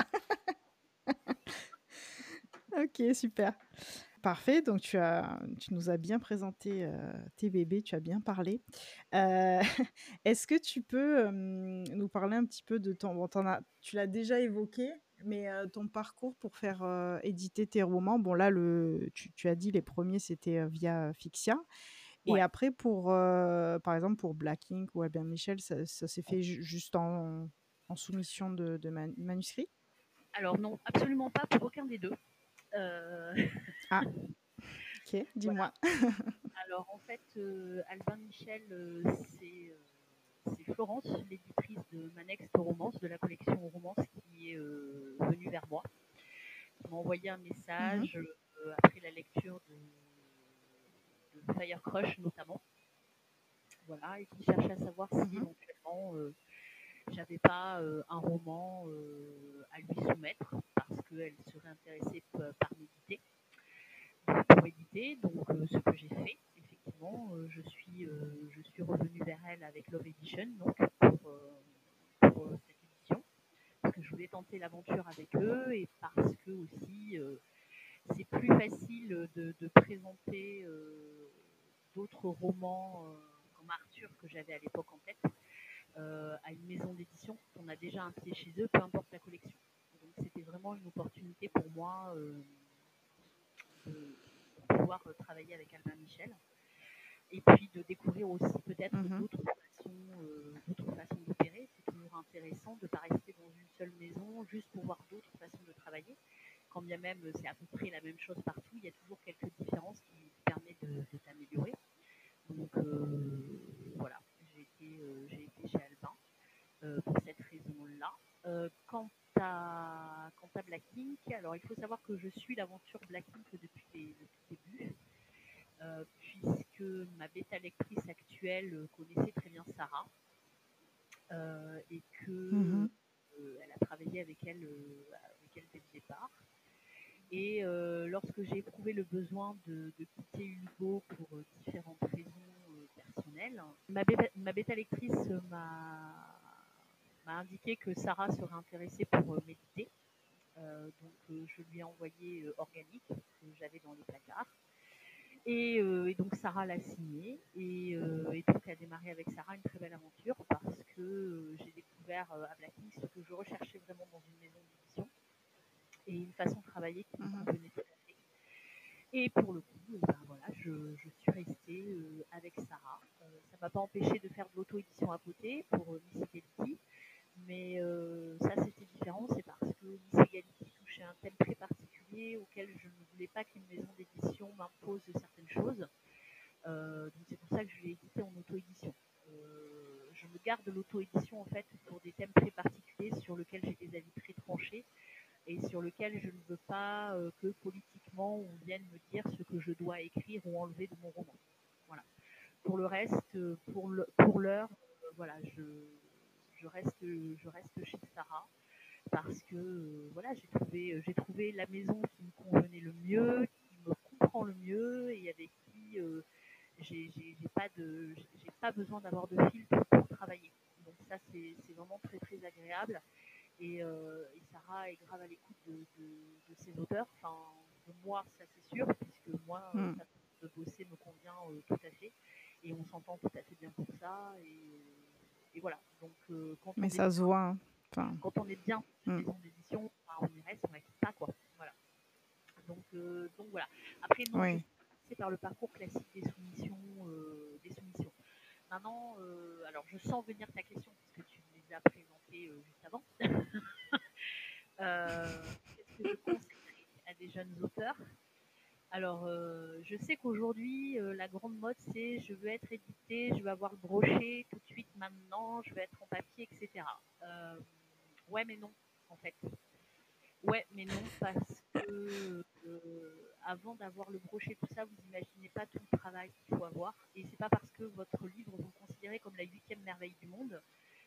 [SPEAKER 1] ok, super. Parfait, donc tu, as, tu nous as bien présenté euh, tes bébés, tu as bien parlé. Euh, est-ce que tu peux nous parler un petit peu de ton... Bon, as, tu l'as déjà évoqué, mais euh, ton parcours pour faire éditer tes romans. Bon, là, le, tu, tu as dit les premiers, c'était via Fixia. Et après, pour, par exemple, pour Black Ink ou Albert Michel, ça, s'est fait juste en, en, soumission de, de manuscrits
[SPEAKER 2] Alors non, absolument pas pour aucun des deux.
[SPEAKER 1] Ah, ok, dis-moi.
[SPEAKER 2] Alors en fait, Albin Michel, euh, c'est Florence, l'éditrice de Manex de romance, de la collection romance, qui est venue vers moi, qui m'a envoyé un message mhm. après la lecture de, de, Fire Crush notamment. Voilà, et qui cherchait à savoir si mhm. éventuellement j'avais pas un roman à lui soumettre parce qu'elle serait intéressée par méditer, pour méditer. Donc, euh, ce que j'ai fait, effectivement, euh, je suis, euh, je suis revenue vers elle avec Love Edition, donc pour, cette édition, parce que je voulais tenter l'aventure avec eux et parce que aussi c'est plus facile de, présenter d'autres romans comme Arthur que j'avais à l'époque en tête à une maison d'édition. On a déjà un pied chez eux, peu importe la collection. Donc c'était vraiment une opportunité pour moi de pouvoir travailler avec Albin Michel et puis de découvrir aussi peut-être mmh d'autres façons, façons d'opérer. C'est toujours intéressant de ne pas rester dans une seule maison juste pour voir d'autres façons de travailler. Quand bien même c'est à peu près la même chose partout, il y a toujours quelques différences qui permettent de, de t'améliorer. Donc voilà, j'ai été, été, chez Albin pour cette raison-là. quant à, quant à Black Ink, alors il faut savoir que je suis l'aventure Black Ink depuis le début. Euh, puisque ma bêta lectrice actuelle euh, connaissait très bien Sarah euh, et que mhm. elle a travaillé avec elle, avec elle dès le départ. Et lorsque j'ai éprouvé le besoin de, quitter Hugo pour différentes raisons personnelles, ma bêta, ma indiqué que Sarah serait intéressée pour méditer. donc je lui ai envoyé Organique que j'avais dans les placards. Euh, et, donc Sarah l'a signé et, euh, et, donc a démarré avec Sarah une très belle aventure parce que euh, j'ai découvert à Blackpink ce que je recherchais vraiment dans une maison d'édition et une façon de travailler qui me mhm. convenait tout à fait. Et pour le coup, ben voilà, je, je, suis restée avec Sarah. ça ne m'a pas empêché de faire de l'auto-édition à côté pour Miss Equality, mais ça c'était différent, c'est parce que Miss Equality touchait un thème très particulier auquel je ne voulais pas qu'une maison d'édition m'impose certaines choses. Euh, donc c'est pour ça que je l'ai édité en auto-édition. Euh, je me garde l'auto-édition en fait pour des thèmes très particuliers sur lesquels j'ai des avis très tranchés et sur lesquels je ne veux pas euh, que politiquement on vienne me dire ce que je dois écrire ou enlever de mon roman. Voilà. Pour le reste, pour le, pour l'heure, voilà, je, je reste je reste chez Sarah parce que voilà, j'ai trouvé j'ai trouvé la maison qui me convenait le mieux, me comprend le mieux et avec qui euh, j'ai pas de j'ai pas besoin d'avoir de filtre pour travailler. Donc ça c'est vraiment très très agréable et, euh, et, Sarah est grave à l'écoute de, de, de, ses auteurs, enfin de moi ça c'est sûr puisque moi mm. de bosser me convient euh, tout à fait et on s'entend tout à fait bien pour ça et, et voilà. Donc quand
[SPEAKER 1] mais ça se voit. Hein.
[SPEAKER 2] Enfin... Quand on est bien dans mm. d'édition, on y reste, on n'inquiète pas quoi. Donc, euh, donc voilà. Après, non, c'est par le parcours classique des soumissions. Euh, des soumissions. Maintenant, euh, alors je sens venir ta question puisque tu les as présentées juste avant. Qu'est-ce que je conseille à des jeunes auteurs? Alors, je sais qu'aujourd'hui, la grande mode, c'est je veux être édité, je veux avoir le brochet tout de suite maintenant, je veux être en papier, etc. ouais, mais non, en fait. Ouais, mais non, parce que euh, avant d'avoir le brochet, tout ça, vous n'imaginez pas tout le travail qu'il faut avoir. Et c'est pas parce que votre livre vous considérez comme la huitième merveille du monde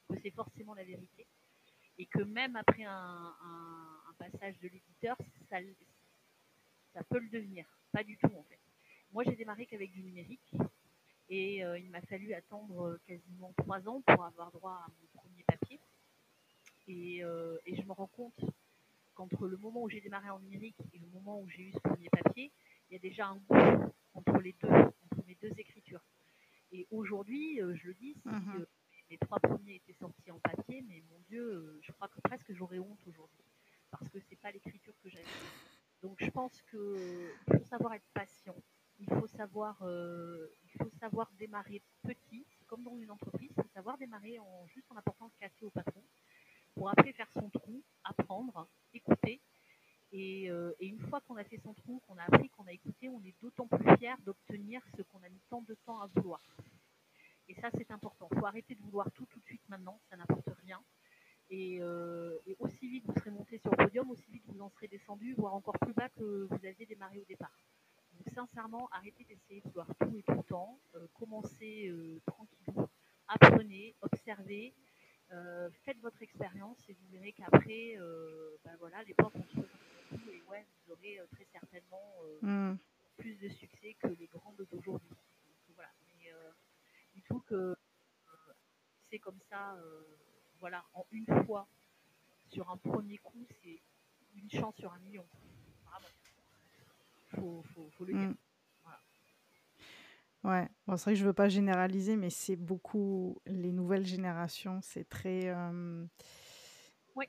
[SPEAKER 2] que c'est forcément la vérité. Et que même après un, passage de l'éditeur, ça, peut le devenir. Pas du tout, en fait. Moi, j'ai démarré qu'avec du numérique. Et euh, il m'a fallu attendre quasiment trois ans pour avoir droit à mon premier papier. Et, euh, et je me rends compte qu'entre le moment où j'ai démarré en numérique et le moment où j'ai eu ce premier papier, il y a déjà un goût entre les deux, entre mes deux écritures. Et aujourd'hui, euh, je le dis, si mhm. euh, mes trois premiers étaient sortis en papier, mais mon Dieu, euh, je crois que presque j'aurais honte aujourd'hui, parce que c'est pas l'écriture que j'avais. Donc je pense qu'il faut savoir être patient, il faut savoir, il faut savoir démarrer petit, comme dans une entreprise, il faut savoir démarrer en juste en apportant le café au patron pour après faire son trou, apprendre, écouter. Euh, et, une fois qu'on a fait son trou, qu'on a appris, qu'on a écouté, on est d'autant plus fier d'obtenir ce qu'on a mis tant de temps à vouloir. Et ça, c'est important. Il faut arrêter de vouloir tout tout de suite maintenant, ça n'apporte rien. Euh, et, aussi vite vous serez monté sur le podium, aussi vite vous en serez descendu, voire encore plus bas que vous aviez démarré au départ. Donc sincèrement, arrêtez d'essayer de vouloir tout et tout le temps. Euh, commencez tranquillement, apprenez, observez, euh, faites votre expérience et vous verrez qu'après, euh, ben voilà, les portes vont se et ouais, vous aurez euh, très certainement mm. plus de succès que les grandes d'aujourd'hui. Voilà. Mais il faut que c'est comme ça, voilà, en une fois, sur un premier coup, c'est une chance sur un million. Vraiment. Faut, faut, faut le dire. Mm.
[SPEAKER 1] Ouais, bon, c'est vrai que je veux pas généraliser, mais c'est beaucoup les nouvelles générations, c'est très,
[SPEAKER 2] Oui.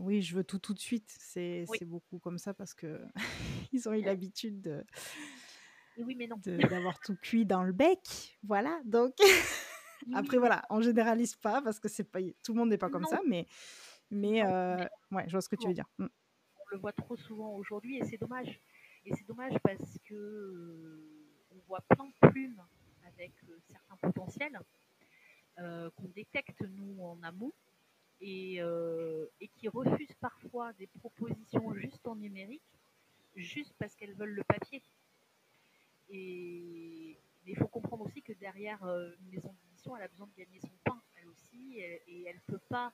[SPEAKER 1] oui, je veux tout, tout de suite. C'est
[SPEAKER 2] Oui.
[SPEAKER 1] c'est beaucoup comme ça parce que ils ont eu l'habitude de
[SPEAKER 2] Et oui, mais non.
[SPEAKER 1] de d'avoir tout cuit dans le bec, voilà, donc après voilà, on généralise pas parce que c'est pas tout le monde n'est pas comme
[SPEAKER 2] non,
[SPEAKER 1] ça, mais mais
[SPEAKER 2] non,
[SPEAKER 1] ouais, je vois ce que tu veux
[SPEAKER 2] souvent.
[SPEAKER 1] dire. Mmh.
[SPEAKER 2] On le voit trop souvent aujourd'hui et c'est dommage. Et c'est dommage parce que voit plein de plumes avec euh, certains potentiels euh, qu'on détecte nous en amont et, euh, et qui refusent parfois des propositions juste en numérique, juste parce qu'elles veulent le papier. Et il faut comprendre aussi que derrière une maison d'édition, elle a besoin de gagner son pain, elle aussi, et, elle ne peut pas,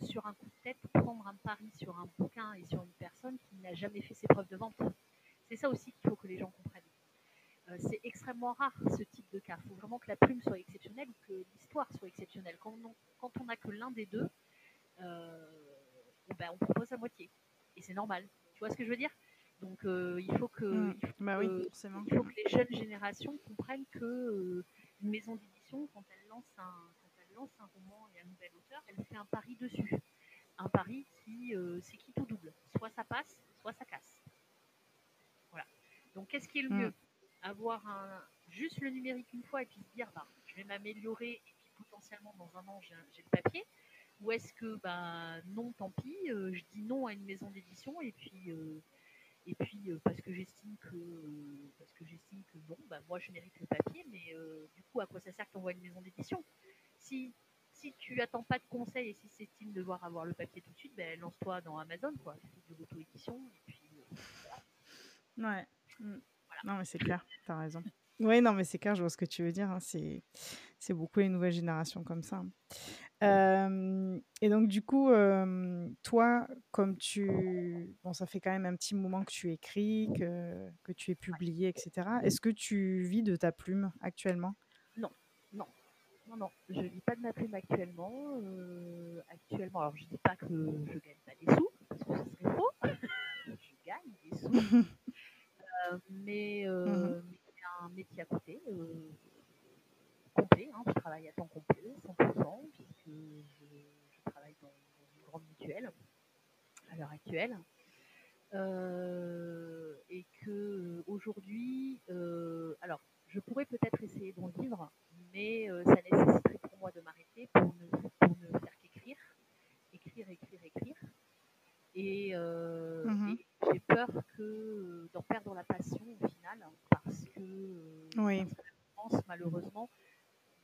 [SPEAKER 2] sur un coup de tête, prendre un pari sur un bouquin et sur une personne qui n'a jamais fait ses preuves de vente. C'est ça aussi qu'il faut que les gens comprennent. Euh, c'est extrêmement rare ce type de cas. Il faut vraiment que la plume soit exceptionnelle ou que l'histoire soit exceptionnelle. Quand on quand on n'a que l'un des deux, euh, ben, on propose à moitié. Et c'est normal. Tu vois ce que je veux dire? Donc euh, il faut que,
[SPEAKER 1] Mmh.
[SPEAKER 2] il faut
[SPEAKER 1] Bah
[SPEAKER 2] que- il faut que les jeunes générations comprennent que euh, une maison d'édition, quand elle lance un, quand elle lance un roman et un nouvel auteur, elle fait un pari dessus. Un pari qui, c'est qui tout double. Soit ça passe, soit ça casse. Voilà. Donc qu'est-ce qui est le
[SPEAKER 1] Mm.
[SPEAKER 2] mieux? Avoir juste le numérique une fois et puis se dire, bah, je vais m'améliorer et puis potentiellement dans un an j'ai le papier Ou est-ce que, bah non, tant pis, euh, je dis non à une maison d'édition et puis, euh, et puis euh, parce que j'estime que, parce que j'estime que non, bah moi je mérite le papier, mais du coup à quoi ça sert que tu envoies une maison d'édition? Si si tu attends pas de conseils et si tu estimes devoir avoir le papier tout de suite, ben lance-toi dans Amazon quoi, de l'auto-édition et puis euh,
[SPEAKER 1] Ouais. Mmh. Non, mais c'est clair, tu as raison. Oui, non, mais c'est clair, je vois ce que tu veux dire. hein, C'est c'est beaucoup les nouvelles générations comme ça. Euh, et donc, du coup, euh, toi, comme tu... Bon, ça fait quand même un petit moment que tu écris, que, que tu es publié, etc. Est-ce que tu vis de ta plume actuellement?
[SPEAKER 2] Non, non, non, non, je lis pas de ma plume actuellement. euh, actuellement, alors je dis pas que je gagne pas des sous, parce que ce serait faux. je gagne des sous, mais euh, mais c'est un métier à côté, euh, complet. hein, je travaille à temps complet, 100%, puisque je, je travaille dans, une grande mutuelle à l'heure actuelle. Euh, et que euh, aujourd'hui, euh, alors je pourrais peut-être essayer d'en vivre, mais euh, ça nécessiterait pour moi de m'arrêter pour ne, pour ne faire qu'écrire, écrire, écrire, écrire. Et, euh,
[SPEAKER 1] Mhm.
[SPEAKER 2] et j'ai peur que euh, d'en perdre la passion au final, parce que, euh,
[SPEAKER 1] Oui.
[SPEAKER 2] parce que la France, malheureusement,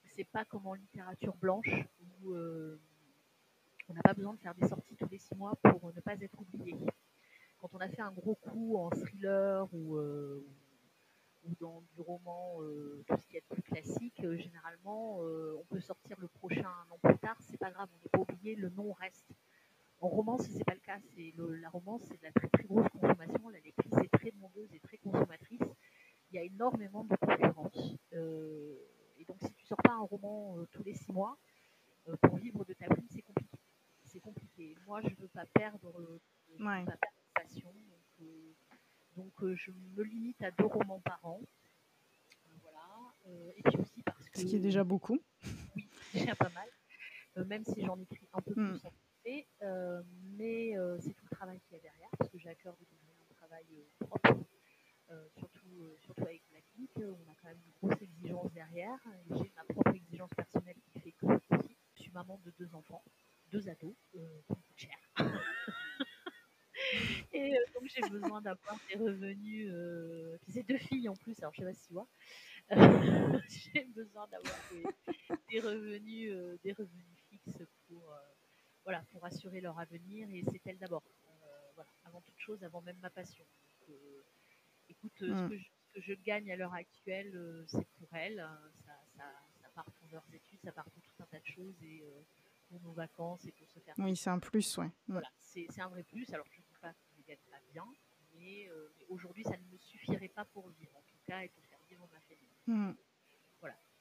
[SPEAKER 2] c'est pas comme en littérature blanche où euh, on n'a pas besoin de faire des sorties tous les six mois pour ne pas être oublié. Quand on a fait un gros coup en thriller ou, euh, ou dans du roman, euh, tout ce qui est plus classique, généralement, on peut sortir le prochain un an plus tard, c'est pas grave, on n'est pas oublié, le nom reste. En romance, c'est pas le cas. C'est la romance, c'est de la très très grosse consommation. La lectrice est très demandeuse et très consommatrice. Il y a énormément de concurrence. Euh, et donc, si tu sors pas un roman euh, tous les six mois, euh, pour vivre de ta plume, c'est compliqué. C'est compliqué. Moi, je veux pas perdre, je veux pas perdre de passion. Donc, donc je me limite à deux romans par an. Voilà. Et puis aussi parce que
[SPEAKER 1] Ce qui est déjà beaucoup.
[SPEAKER 2] oui, déjà pas mal, euh, même si j'en écris un peu
[SPEAKER 1] Mm.
[SPEAKER 2] plus en euh, mais euh, c'est tout le travail qu'il y a derrière, parce que j'ai à cœur de livrer un travail euh, propre, surtout, surtout avec Blackink, euh, on a quand même une grosse exigence derrière, j'ai ma propre exigence personnelle qui fait que aussi, je suis maman de deux enfants, deux ados, qui me coûtent cher. Et donc j'ai besoin d'avoir des revenus, puis c'est deux filles en plus, alors je sais pas si tu vois, j'ai besoin d'avoir des, revenus, des revenus fixes pour, voilà, pour assurer leur avenir et c'est elle d'abord. Euh, voilà, avant toute chose, avant même ma passion. Donc, euh, écoute, euh, ce,
[SPEAKER 1] Mm.
[SPEAKER 2] que je, ce que je gagne à l'heure actuelle, c'est pour elle. euh, Ça, ça, ça part pour leurs études, ça part pour tout un tas de choses et pour nos vacances et pour se faire
[SPEAKER 1] Oui, c'est un plus, ouais. Mm.
[SPEAKER 2] voilà, c'est un vrai plus. Alors, je ne dis pas que je ne gagne pas bien, mais, euh, mais aujourd'hui, ça ne me suffirait pas pour vivre, en tout cas, et pour faire vivre ma famille.
[SPEAKER 1] Mm.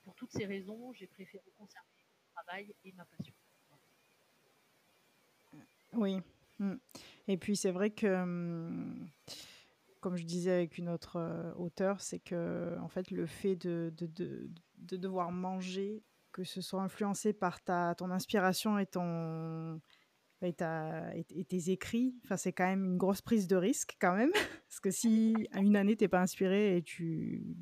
[SPEAKER 2] Pour toutes ces raisons, j'ai préféré conserver mon travail et ma passion.
[SPEAKER 1] Oui. Mm. Et puis c'est vrai que hum, comme je disais avec une autre euh, auteure, c'est que en fait le fait de, de, de, de, devoir manger, que ce soit influencé par ta, ton inspiration et ton et, ta, et, tes écrits, enfin c'est quand même une grosse prise de risque quand même, parce que si à une année t'es pas inspiré et tu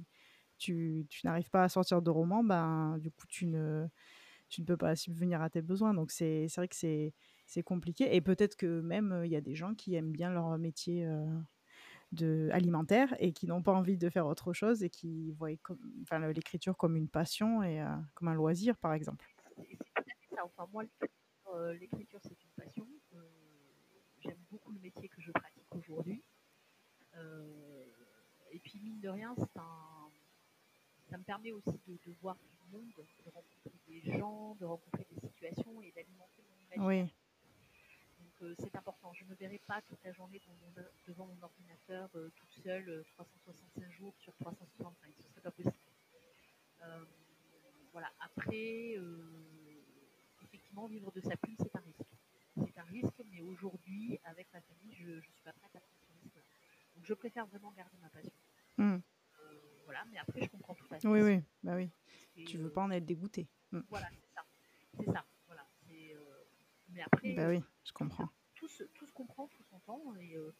[SPEAKER 1] tu, tu n'arrives pas à sortir de roman, ben du coup tu ne tu ne peux pas subvenir à tes besoins. Donc c'est vrai que c'est c'est compliqué. Et peut-être que même il y a des gens qui aiment bien leur métier de alimentaire et qui n'ont pas envie de faire autre chose et qui voient enfin, l'écriture comme une passion et comme un loisir, par exemple.
[SPEAKER 2] C'est. Enfin, moi, l'écriture, c'est une passion. J'aime beaucoup le métier que je pratique aujourd'hui. et puis, mine de rien, un... ça me permet aussi de, de, voir du monde, de rencontrer des gens, de rencontrer des situations et d'alimenter mon imaginaire. Oui euh, c'est important. Je ne me verrai pas toute la journée devant mon ordinateur euh, toute seule 365 euh, jours sur 365. Ce serait pas possible. voilà. Après, effectivement, vivre de sa plume, c'est un risque. C'est un risque, mais aujourd'hui, avec ma famille, je ne suis pas prête à prendre ce risque-là. Donc, je préfère vraiment garder ma passion. Hmm. Voilà, mais après, je comprends tout à fait.
[SPEAKER 1] Oui, oui, bah oui. tu veux pas en être dégoûté.
[SPEAKER 2] Hmm. Voilà, c'est ça. C'est ça. Voilà. Mais après,
[SPEAKER 1] bah oui, je comprends
[SPEAKER 2] tout se comprend, tout s'entend. Et, euh,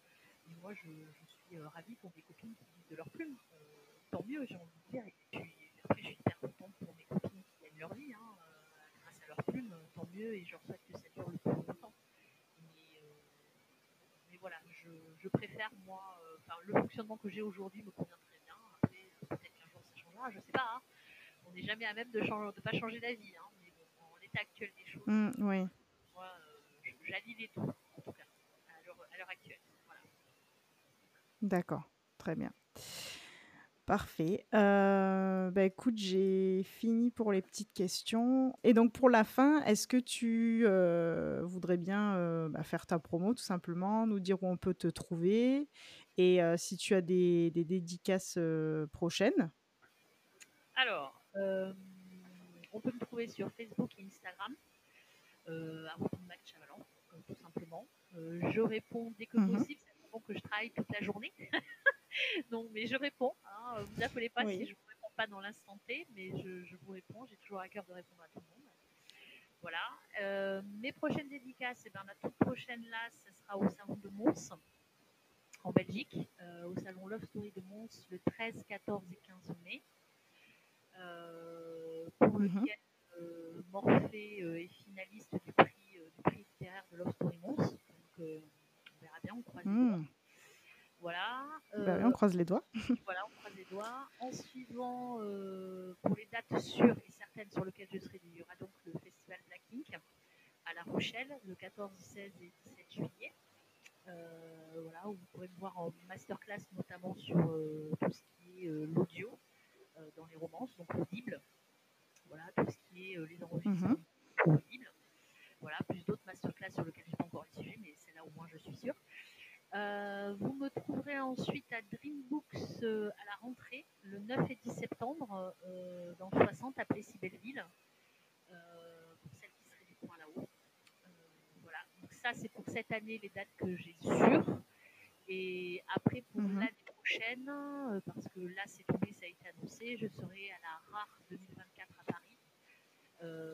[SPEAKER 2] et, moi, je, je suis euh, ravie pour mes copines qui vivent de leur plume. Euh, tant mieux, j'ai envie de dire. Et puis, après, je suis hyper contente pour mes copines qui gagnent leur vie hein, grâce à leur plume. Tant mieux, et je leur souhaite que ça dure le plus longtemps. Mais, mais voilà, je, je, préfère, moi, le fonctionnement que j'ai aujourd'hui me convient très bien. Après, peut-être ça changera, je sais pas. Hein. On n'est jamais à même de ne pas changer d'avis. Hein, mais bon, en l'état actuel des choses,
[SPEAKER 1] mmh, oui.
[SPEAKER 2] moi, j'allie les deux.
[SPEAKER 1] D'accord, très bien. Parfait. Euh, bah écoute, j'ai fini pour les petites questions. Et donc pour la fin, est-ce que tu euh, voudrais bien euh, bah, faire ta promo tout simplement, nous dire où on peut te trouver et si tu as des, des dédicaces prochaines?
[SPEAKER 2] Alors, on peut me trouver sur Facebook et Instagram, à Match Chavalant, tout simplement. je réponds dès que mmh possible que je travaille toute la journée. Donc, mais je réponds. Hein. Vous n'appelez pas si je ne vous réponds pas dans l'instant T, mais je, vous réponds. J'ai toujours à cœur de répondre à tout le monde. Voilà. Euh, mes prochaines dédicaces, eh ben, la toute prochaine là, ce sera au salon de Mons, en Belgique, euh, au salon Love Story de Mons, le 13, 14 et 15 mai, euh, pour mhm. lequel Morphée est finaliste du prix, du prix littéraire de Love Story Mons. Donc, on croise les doigts. Hmm. Voilà.
[SPEAKER 1] Bah on croise les doigts.
[SPEAKER 2] voilà, on croise les doigts. En suivant, euh, pour les dates sûres et certaines sur lesquelles je serai, il y aura donc le festival Black Ink à La Rochelle, le 14, 16 et 17 juillet. Euh, voilà, où vous pourrez me voir en masterclass, notamment sur euh, tout ce qui est l'audio dans les romances, donc l'audible. Voilà, tout ce qui est les enregistrements mm audibles. Voilà, plus d'autres masterclass sur lesquelles je n'ai pas encore le sujet, mais c'est là au moins je suis sûre. Euh, vous me trouverez ensuite à Dreambooks euh, à la rentrée, le 9 et 10 septembre, euh, dans 60 à Plessis-Belleville, pour celles qui seraient du coin là-haut. voilà, donc ça c'est les dates que j'ai sûres. Et après pour mhm. l'année prochaine, parce que là c'est tombé, ça a été annoncé, je serai à la RAR 2024 à Paris,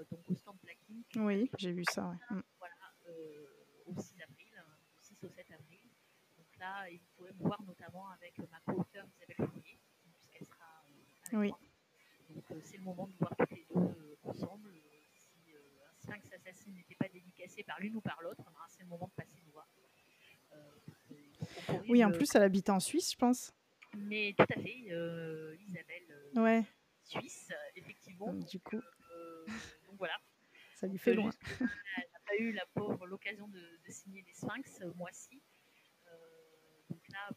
[SPEAKER 2] donc au stand Blacking.
[SPEAKER 1] Oui, j'ai vu ça. Ouais.
[SPEAKER 2] Voilà, au 6 avril, au 6 au 7 avril là, et vous pourrez me voir notamment avec ma co-auteure Isabelle Fourier, puisqu'elle sera euh, avec oui. moi. Donc euh, c'est le moment de voir toutes les deux euh, ensemble. Si un Sphinx Assassin n'était pas dédicacé par l'une ou par l'autre, ben, c'est le moment de passer nous voir.
[SPEAKER 1] Oui, en plus, elle habite en Suisse, je pense.
[SPEAKER 2] Mais tout à fait, Isabelle,
[SPEAKER 1] ouais.
[SPEAKER 2] Suisse, effectivement.
[SPEAKER 1] du coup.
[SPEAKER 2] donc voilà.
[SPEAKER 1] Ça lui fait loin.
[SPEAKER 2] elle n'a pas eu la pauvre l'occasion de, de, signer les Sphinx, moi-ci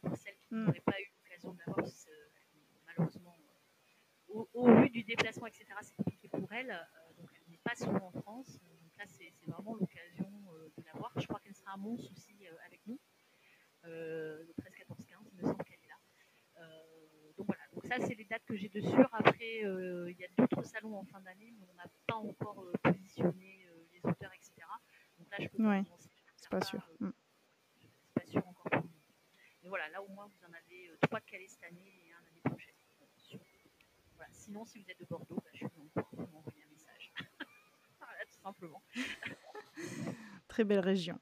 [SPEAKER 2] pour celles qui hmm. n'auraient pas eu l'occasion de l'avoir, malheureusement, au, vu du déplacement, etc., c'est compliqué pour elle. Euh, donc, elle n'est pas souvent en France. Donc là, c'est vraiment l'occasion euh, de l'avoir. Je crois qu'elle sera à Mons aussi euh, avec nous, le 13, 14, 15. Il me semble qu'elle est là. donc voilà. Donc ça, c'est les dates que j'ai de sûr. Après, il y a d'autres salons en fin d'année, mais on n'a pas encore positionné les auteurs, etc. Donc là, je peux
[SPEAKER 1] ouais, c'est pas sûr.
[SPEAKER 2] Hmm. pas sûr encore. Mais voilà, là au moins vous en avez trois calés cette année et un l'année prochaine. Voilà. Sinon, si vous êtes de Bordeaux, bah, je suis en vous m'envoyer un message. voilà, tout simplement.
[SPEAKER 1] Très belle région.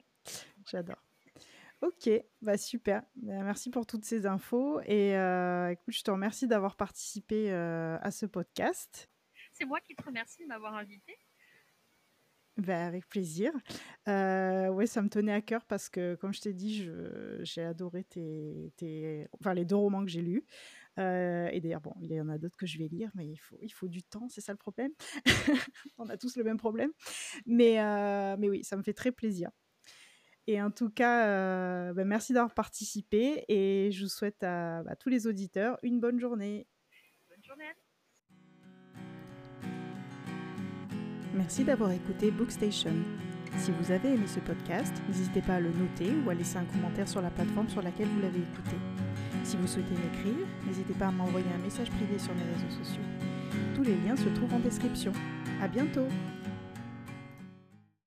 [SPEAKER 1] J'adore. Ok, bah super. Bah, merci pour toutes ces infos. Et écoute, je te remercie d'avoir participé à ce podcast.
[SPEAKER 2] C'est moi qui te remercie de m'avoir invité.
[SPEAKER 1] Bah, avec plaisir. Euh, ouais, ça me tenait à cœur parce que, comme je t'ai dit, j'ai adoré tes, tes, enfin, les deux romans que j'ai lus. et d'ailleurs, bon, il y en a d'autres que je vais lire, mais il faut, il faut du temps, c'est ça le problème? On a tous le même problème. Mais, mais oui, ça me fait très plaisir. Et en tout cas, bah, merci d'avoir participé et je vous souhaite à, à tous les auditeurs une bonne journée.
[SPEAKER 2] Bonne journée.
[SPEAKER 1] Merci d'avoir écouté Bookstation. Si vous avez aimé ce podcast, n'hésitez pas à le noter ou à laisser un commentaire sur la plateforme sur laquelle vous l'avez écouté. Si vous souhaitez m'écrire, n'hésitez pas à m'envoyer un message privé sur mes réseaux sociaux. Tous les liens se trouvent en description. À bientôt!